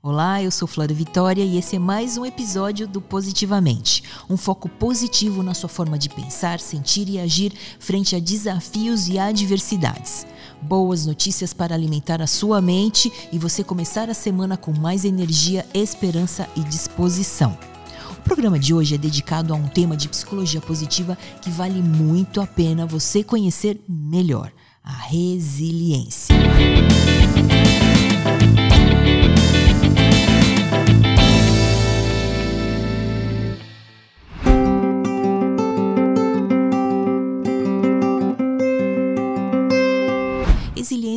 Olá, eu sou Flora Vitória e esse é mais um episódio do Positivamente. Um foco positivo na sua forma de pensar, sentir e agir frente a desafios e adversidades. Boas notícias para alimentar a sua mente e você começar a semana com mais energia, esperança e disposição. O programa de hoje é dedicado a um tema de psicologia positiva que vale muito a pena você conhecer melhor: a resiliência.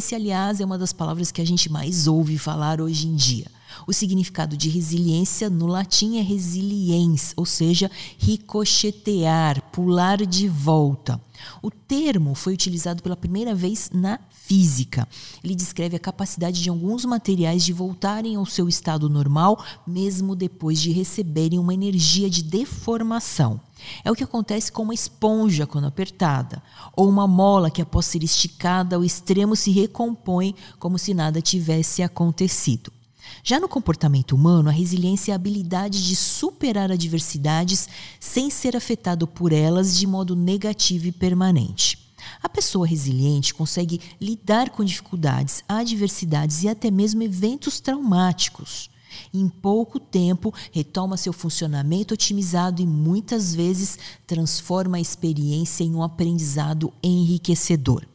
Resiliência, aliás, é uma das palavras que a gente mais ouve falar hoje em dia. O significado de resiliência no latim é resiliens, ou seja, ricochetear, pular de volta. O termo foi utilizado pela primeira vez na física. Ele descreve a capacidade de alguns materiais de voltarem ao seu estado normal, mesmo depois de receberem uma energia de deformação. É o que acontece com uma esponja quando apertada, ou uma mola que, após ser esticada ao extremo, se recompõe como se nada tivesse acontecido. Já no comportamento humano, a resiliência é a habilidade de superar adversidades sem ser afetado por elas de modo negativo e permanente. A pessoa resiliente consegue lidar com dificuldades, adversidades e até mesmo eventos traumáticos. Em pouco tempo, retoma seu funcionamento otimizado e muitas vezes transforma a experiência em um aprendizado enriquecedor.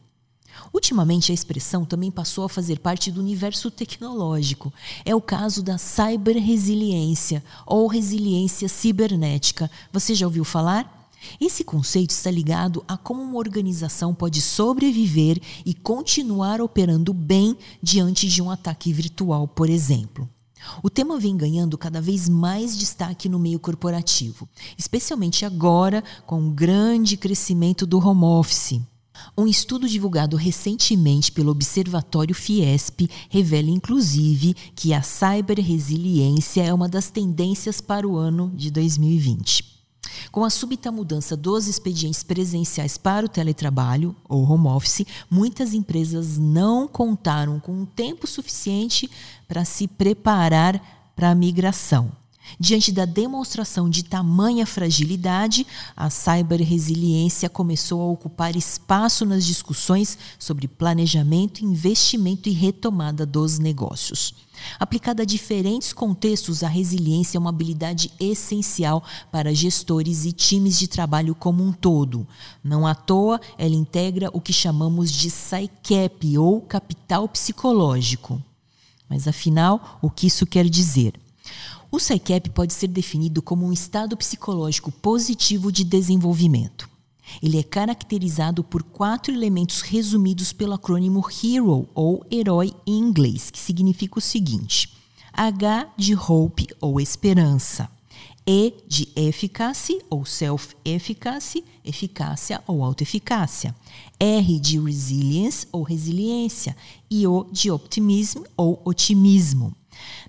Ultimamente, a expressão também passou a fazer parte do universo tecnológico. É o caso da cyberresiliência ou resiliência cibernética. Você já ouviu falar? Esse conceito está ligado a como uma organização pode sobreviver e continuar operando bem diante de um ataque virtual, por exemplo. O tema vem ganhando cada vez mais destaque no meio corporativo, especialmente agora com o grande crescimento do home office. Um estudo divulgado recentemente pelo Observatório Fiesp revela, inclusive, que a cyberresiliência é uma das tendências para o ano de 2020. Com a súbita mudança dos expedientes presenciais para o teletrabalho, ou home office, muitas empresas não contaram com um tempo suficiente para se preparar para a migração. Diante da demonstração de tamanha fragilidade, a cyberresiliência começou a ocupar espaço nas discussões sobre planejamento, investimento e retomada dos negócios. Aplicada a diferentes contextos, a resiliência é uma habilidade essencial para gestores e times de trabalho como um todo. Não à toa, ela integra o que chamamos de PSYCAP ou capital psicológico. Mas afinal, o que isso quer dizer? O PSYCAP pode ser definido como um estado psicológico positivo de desenvolvimento. Ele é caracterizado por quatro elementos resumidos pelo acrônimo HERO, ou herói em inglês, que significa o seguinte: H de hope, ou esperança. E de efficacy, ou self-efficacy, eficácia ou autoeficácia. R de resilience, ou resiliência. E O de optimism, ou otimismo.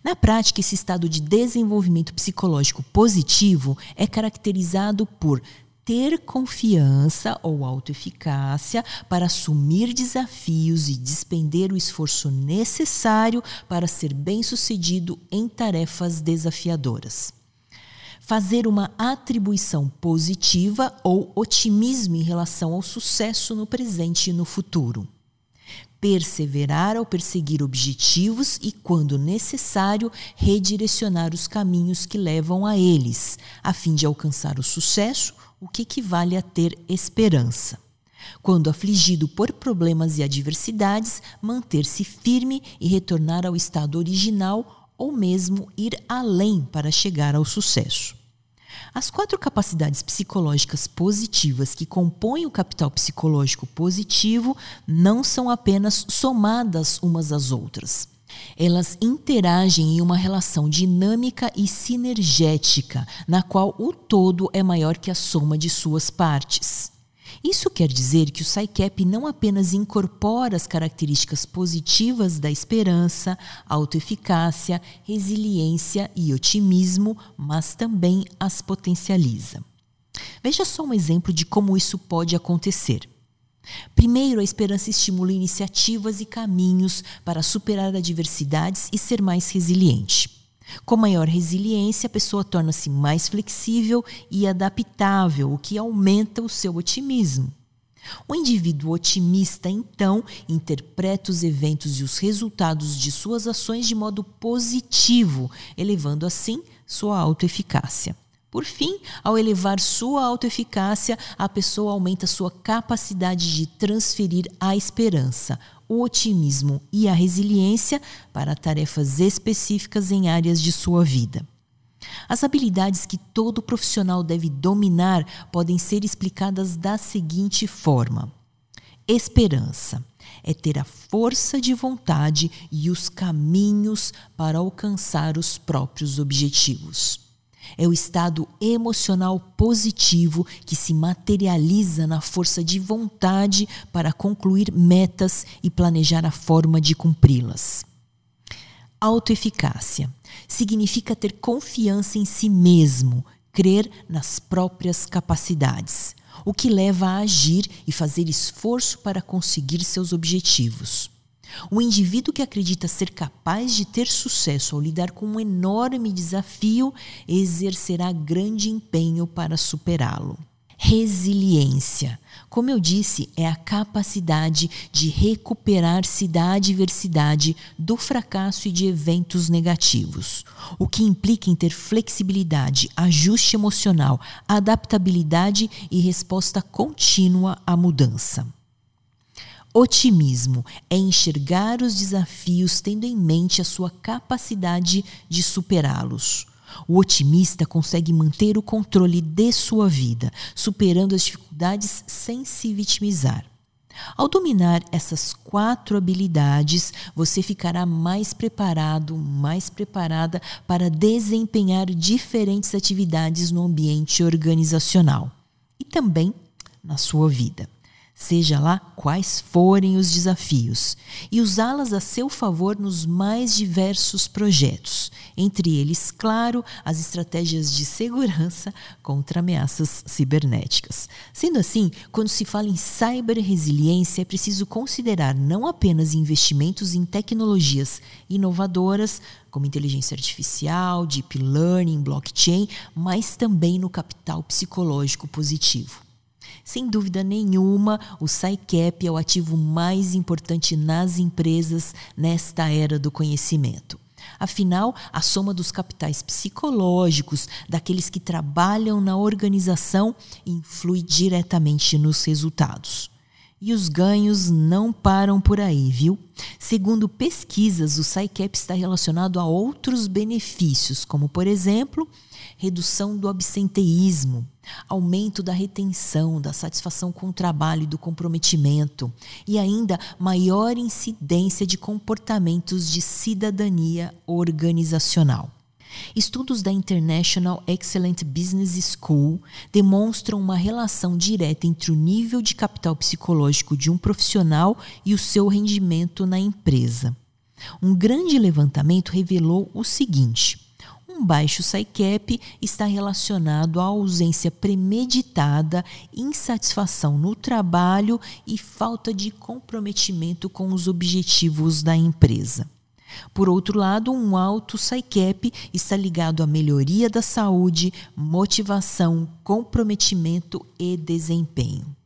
Na prática, esse estado de desenvolvimento psicológico positivo é caracterizado por ter confiança ou autoeficácia para assumir desafios e despender o esforço necessário para ser bem-sucedido em tarefas desafiadoras. Fazer uma atribuição positiva ou otimismo em relação ao sucesso no presente e no futuro perseverar ao perseguir objetivos e, quando necessário, redirecionar os caminhos que levam a eles, a fim de alcançar o sucesso, o que equivale a ter esperança. Quando afligido por problemas e adversidades, manter-se firme e retornar ao estado original ou mesmo ir além para chegar ao sucesso. As quatro capacidades psicológicas positivas que compõem o capital psicológico positivo não são apenas somadas umas às outras. Elas interagem em uma relação dinâmica e sinergética, na qual o todo é maior que a soma de suas partes. Isso quer dizer que o PSYCAP não apenas incorpora as características positivas da esperança, autoeficácia, resiliência e otimismo, mas também as potencializa. Veja só um exemplo de como isso pode acontecer. Primeiro, a esperança estimula iniciativas e caminhos para superar adversidades e ser mais resiliente. Com maior resiliência, a pessoa torna-se mais flexível e adaptável, o que aumenta o seu otimismo. O indivíduo otimista, então, interpreta os eventos e os resultados de suas ações de modo positivo, elevando assim sua autoeficácia. Por fim, ao elevar sua autoeficácia, a pessoa aumenta sua capacidade de transferir a esperança, o otimismo e a resiliência para tarefas específicas em áreas de sua vida. As habilidades que todo profissional deve dominar podem ser explicadas da seguinte forma: esperança é ter a força de vontade e os caminhos para alcançar os próprios objetivos. É o estado emocional positivo que se materializa na força de vontade para concluir metas e planejar a forma de cumpri-las. Autoeficácia significa ter confiança em si mesmo, crer nas próprias capacidades, o que leva a agir e fazer esforço para conseguir seus objetivos. O indivíduo que acredita ser capaz de ter sucesso ao lidar com um enorme desafio exercerá grande empenho para superá-lo. Resiliência. Como eu disse, é a capacidade de recuperar-se da adversidade, do fracasso e de eventos negativos, o que implica em ter flexibilidade, ajuste emocional, adaptabilidade e resposta contínua à mudança. Otimismo é enxergar os desafios tendo em mente a sua capacidade de superá-los. O otimista consegue manter o controle de sua vida, superando as dificuldades sem se vitimizar. Ao dominar essas quatro habilidades, você ficará mais preparado, mais preparada para desempenhar diferentes atividades no ambiente organizacional e também na sua vida seja lá quais forem os desafios, e usá-las a seu favor nos mais diversos projetos, entre eles, claro, as estratégias de segurança contra ameaças cibernéticas. Sendo assim, quando se fala em cyberresiliência, é preciso considerar não apenas investimentos em tecnologias inovadoras, como inteligência artificial, deep learning, blockchain, mas também no capital psicológico positivo. Sem dúvida nenhuma, o SciCap é o ativo mais importante nas empresas nesta era do conhecimento. Afinal, a soma dos capitais psicológicos daqueles que trabalham na organização influi diretamente nos resultados. E os ganhos não param por aí, viu? Segundo pesquisas, o SciCap está relacionado a outros benefícios, como, por exemplo, redução do absenteísmo, aumento da retenção, da satisfação com o trabalho e do comprometimento, e ainda maior incidência de comportamentos de cidadania organizacional. Estudos da International Excellent Business School demonstram uma relação direta entre o nível de capital psicológico de um profissional e o seu rendimento na empresa. Um grande levantamento revelou o seguinte: um baixo SciCap está relacionado à ausência premeditada, insatisfação no trabalho e falta de comprometimento com os objetivos da empresa. Por outro lado, um alto SciCap está ligado à melhoria da saúde, motivação, comprometimento e desempenho.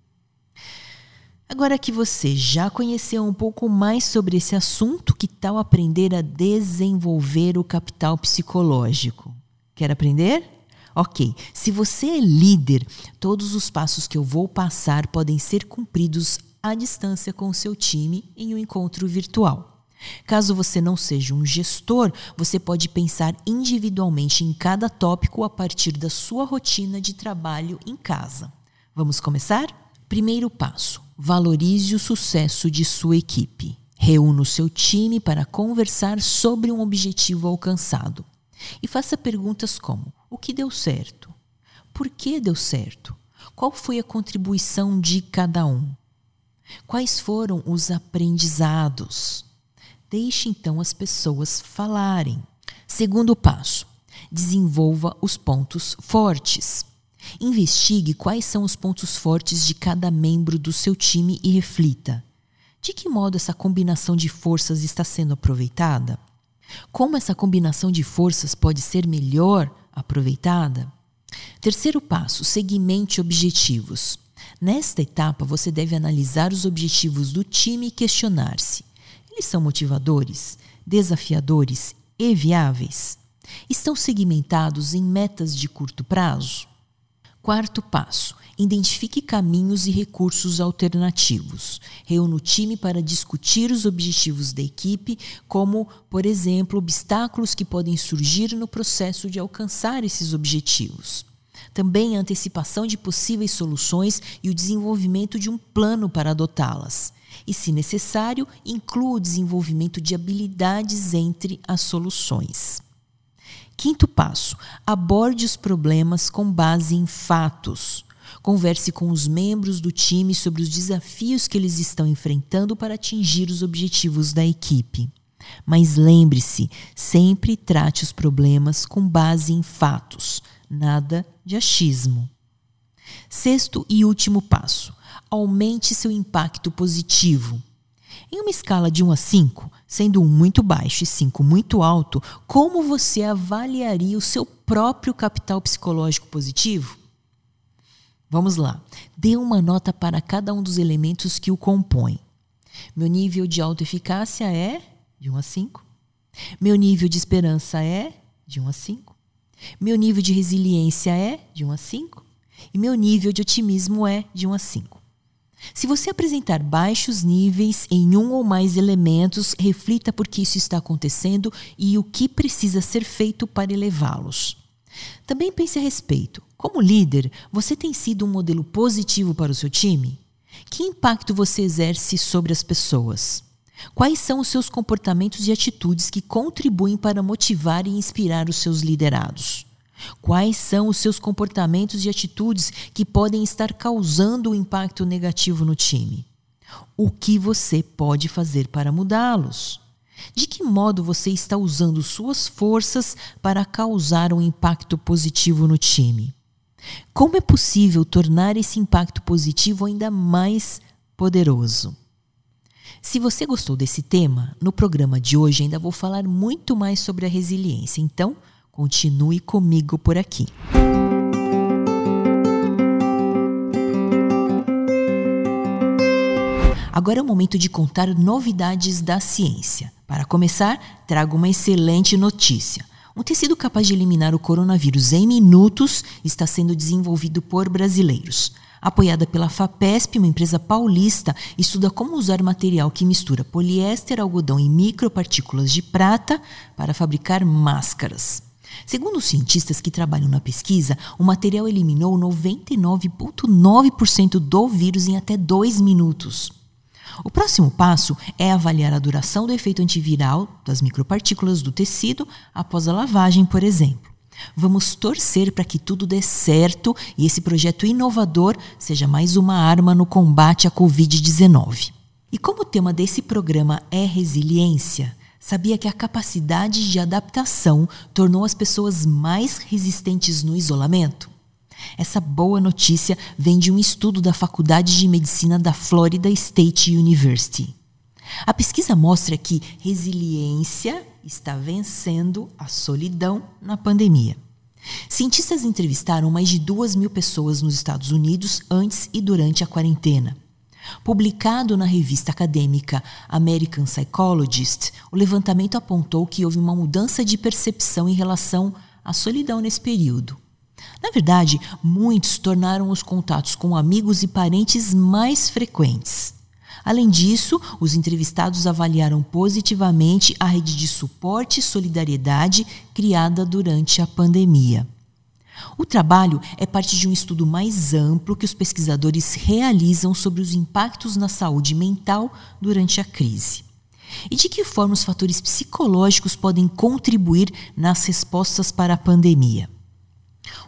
Agora que você já conheceu um pouco mais sobre esse assunto, que tal aprender a desenvolver o capital psicológico? Quer aprender? Ok, se você é líder, todos os passos que eu vou passar podem ser cumpridos à distância com o seu time em um encontro virtual. Caso você não seja um gestor, você pode pensar individualmente em cada tópico a partir da sua rotina de trabalho em casa. Vamos começar? Primeiro passo: valorize o sucesso de sua equipe. Reúna o seu time para conversar sobre um objetivo alcançado. E faça perguntas como: o que deu certo? Por que deu certo? Qual foi a contribuição de cada um? Quais foram os aprendizados? Deixe então as pessoas falarem. Segundo passo: desenvolva os pontos fortes. Investigue quais são os pontos fortes de cada membro do seu time e reflita: de que modo essa combinação de forças está sendo aproveitada? Como essa combinação de forças pode ser melhor aproveitada? Terceiro passo: segmente objetivos. Nesta etapa, você deve analisar os objetivos do time e questionar-se: eles são motivadores, desafiadores e viáveis? Estão segmentados em metas de curto prazo? Quarto passo: identifique caminhos e recursos alternativos. Reúna o time para discutir os objetivos da equipe, como, por exemplo, obstáculos que podem surgir no processo de alcançar esses objetivos. Também a antecipação de possíveis soluções e o desenvolvimento de um plano para adotá-las. E, se necessário, inclua o desenvolvimento de habilidades entre as soluções. Quinto passo: aborde os problemas com base em fatos. Converse com os membros do time sobre os desafios que eles estão enfrentando para atingir os objetivos da equipe. Mas lembre-se, sempre trate os problemas com base em fatos, nada de achismo. Sexto e último passo: aumente seu impacto positivo. Em uma escala de 1 a 5, sendo 1 muito baixo e 5 muito alto, como você avaliaria o seu próprio capital psicológico positivo? Vamos lá. Dê uma nota para cada um dos elementos que o compõem. Meu nível de autoeficácia é de 1 a 5. Meu nível de esperança é de 1 a 5. Meu nível de resiliência é de 1 a 5. E meu nível de otimismo é de 1 a 5. Se você apresentar baixos níveis em um ou mais elementos, reflita por que isso está acontecendo e o que precisa ser feito para elevá-los. Também pense a respeito. Como líder, você tem sido um modelo positivo para o seu time? Que impacto você exerce sobre as pessoas? Quais são os seus comportamentos e atitudes que contribuem para motivar e inspirar os seus liderados? Quais são os seus comportamentos e atitudes que podem estar causando um impacto negativo no time? O que você pode fazer para mudá-los? De que modo você está usando suas forças para causar um impacto positivo no time? Como é possível tornar esse impacto positivo ainda mais poderoso? Se você gostou desse tema, no programa de hoje ainda vou falar muito mais sobre a resiliência. Então, continue comigo por aqui. Agora é o momento de contar novidades da ciência. Para começar, trago uma excelente notícia. Um tecido capaz de eliminar o coronavírus em minutos está sendo desenvolvido por brasileiros. Apoiada pela FAPESP, uma empresa paulista, estuda como usar material que mistura poliéster, algodão e micropartículas de prata para fabricar máscaras. Segundo os cientistas que trabalham na pesquisa, o material eliminou 99,9% do vírus em até dois minutos. O próximo passo é avaliar a duração do efeito antiviral das micropartículas do tecido após a lavagem, por exemplo. Vamos torcer para que tudo dê certo e esse projeto inovador seja mais uma arma no combate à Covid-19. E como o tema desse programa é resiliência, sabia que a capacidade de adaptação tornou as pessoas mais resistentes no isolamento? Essa boa notícia vem de um estudo da Faculdade de Medicina da Florida State University. A pesquisa mostra que resiliência está vencendo a solidão na pandemia. Cientistas entrevistaram mais de duas mil pessoas nos Estados Unidos antes e durante a quarentena. Publicado na revista acadêmica American Psychologist, o levantamento apontou que houve uma mudança de percepção em relação à solidão nesse período. Na verdade, muitos tornaram os contatos com amigos e parentes mais frequentes. Além disso, os entrevistados avaliaram positivamente a rede de suporte e solidariedade criada durante a pandemia. O trabalho é parte de um estudo mais amplo que os pesquisadores realizam sobre os impactos na saúde mental durante a crise. E de que forma os fatores psicológicos podem contribuir nas respostas para a pandemia.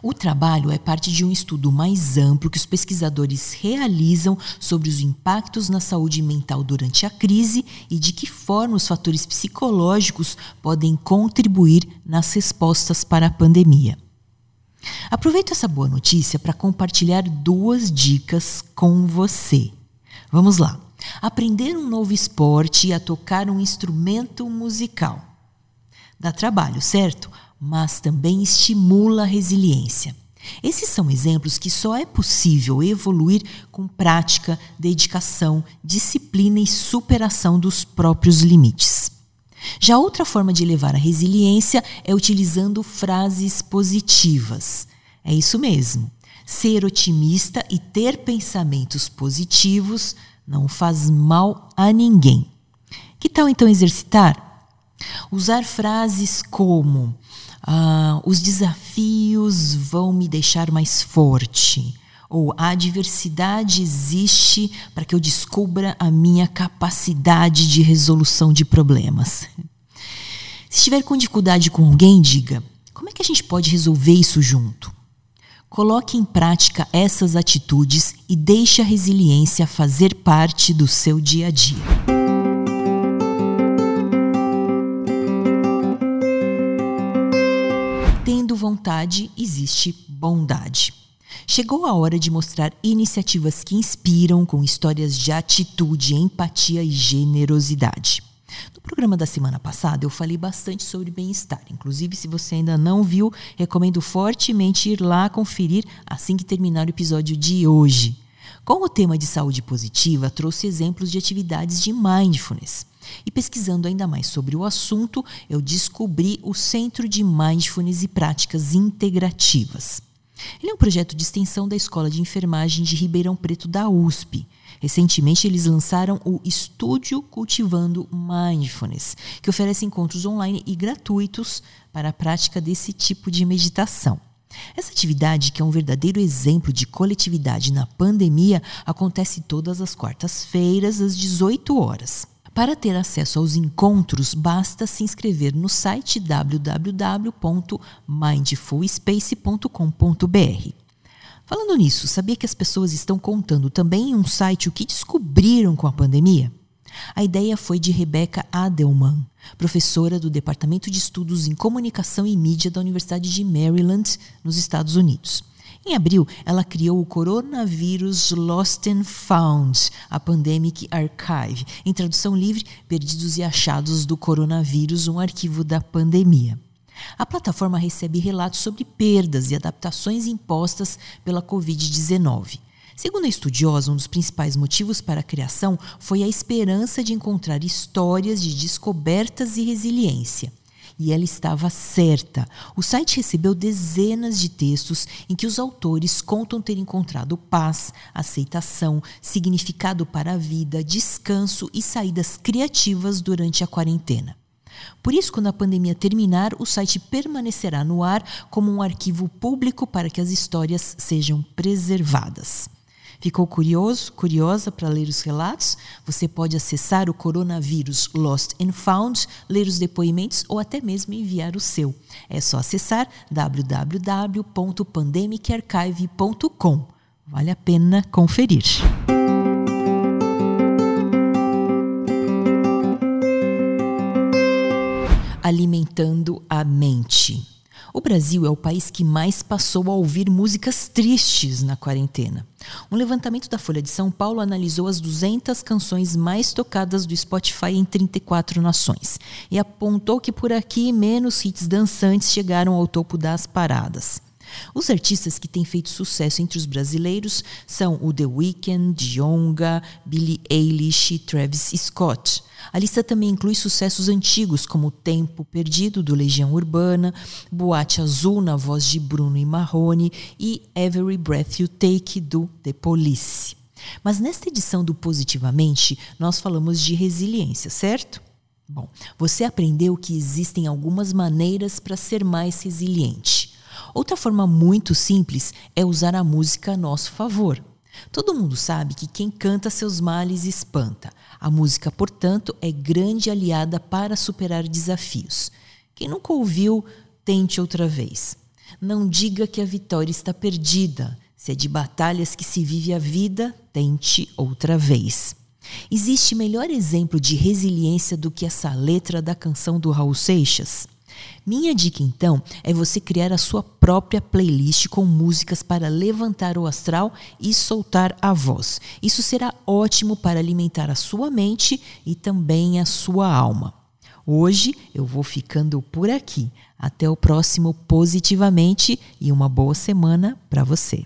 O trabalho é parte de um estudo mais amplo que os pesquisadores realizam sobre os impactos na saúde mental durante a crise e de que forma os fatores psicológicos podem contribuir nas respostas para a pandemia. Aproveito essa boa notícia para compartilhar duas dicas com você. Vamos lá. Aprender um novo esporte e a tocar um instrumento musical. Dá trabalho, certo? Mas também estimula a resiliência. Esses são exemplos que só é possível evoluir com prática, dedicação, disciplina e superação dos próprios limites. Já outra forma de levar a resiliência é utilizando frases positivas. É isso mesmo. Ser otimista e ter pensamentos positivos não faz mal a ninguém. Que tal então exercitar? Usar frases como ah, os desafios vão me deixar mais forte. Ou a adversidade existe para que eu descubra a minha capacidade de resolução de problemas. Se estiver com dificuldade com alguém, diga: como é que a gente pode resolver isso junto? Coloque em prática essas atitudes e deixe a resiliência fazer parte do seu dia a dia. Tendo vontade, existe bondade. Chegou a hora de mostrar iniciativas que inspiram com histórias de atitude, empatia e generosidade. No programa da semana passada, eu falei bastante sobre bem-estar. Inclusive, se você ainda não viu, recomendo fortemente ir lá conferir assim que terminar o episódio de hoje. Com o tema de saúde positiva, trouxe exemplos de atividades de mindfulness. E pesquisando ainda mais sobre o assunto, eu descobri o Centro de Mindfulness e Práticas Integrativas. Ele é um projeto de extensão da Escola de Enfermagem de Ribeirão Preto da USP. Recentemente, eles lançaram o Estúdio Cultivando Mindfulness, que oferece encontros online e gratuitos para a prática desse tipo de meditação. Essa atividade, que é um verdadeiro exemplo de coletividade na pandemia, acontece todas as quartas-feiras, às 18 horas. Para ter acesso aos encontros, basta se inscrever no site www.mindfulspace.com.br. Falando nisso, sabia que as pessoas estão contando também em um site o que descobriram com a pandemia? A ideia foi de Rebecca Adelman, professora do Departamento de Estudos em Comunicação e Mídia da Universidade de Maryland, nos Estados Unidos. Em abril, ela criou o Coronavírus Lost and Found, a Pandemic Archive, em tradução livre, Perdidos e Achados do Coronavírus, um arquivo da pandemia. A plataforma recebe relatos sobre perdas e adaptações impostas pela Covid-19. Segundo a estudiosa, um dos principais motivos para a criação foi a esperança de encontrar histórias de descobertas e resiliência. E ela estava certa. O site recebeu dezenas de textos em que os autores contam ter encontrado paz, aceitação, significado para a vida, descanso e saídas criativas durante a quarentena. Por isso, quando a pandemia terminar, o site permanecerá no ar como um arquivo público para que as histórias sejam preservadas. Ficou curioso, curiosa para ler os relatos? Você pode acessar o Coronavírus Lost and Found, ler os depoimentos ou até mesmo enviar o seu. É só acessar www.pandemicarchive.com. Vale a pena conferir. Alimentando a mente. O Brasil é o país que mais passou a ouvir músicas tristes na quarentena. Um levantamento da Folha de São Paulo analisou as 200 canções mais tocadas do Spotify em 34 nações e apontou que por aqui menos hits dançantes chegaram ao topo das paradas. Os artistas que têm feito sucesso entre os brasileiros são o The Weeknd, Dionga, Billie Eilish e Travis Scott. A lista também inclui sucessos antigos como Tempo Perdido, do Legião Urbana, Boate Azul, na voz de Bruno e Marrone, e Every Breath You Take, do The Police. Mas nesta edição do Positivamente, nós falamos de resiliência, certo? Bom, você aprendeu que existem algumas maneiras para ser mais resiliente. Outra forma muito simples é usar a música a nosso favor. Todo mundo sabe que quem canta seus males espanta. A música, portanto, é grande aliada para superar desafios. Quem nunca ouviu, tente outra vez. Não diga que a vitória está perdida. Se é de batalhas que se vive a vida, tente outra vez. Existe melhor exemplo de resiliência do que essa letra da canção do Raul Seixas? Minha dica então é você criar a sua própria playlist com músicas para levantar o astral e soltar a voz. Isso será ótimo para alimentar a sua mente e também a sua alma. Hoje eu vou ficando por aqui. Até o próximo Positivamente e uma boa semana para você.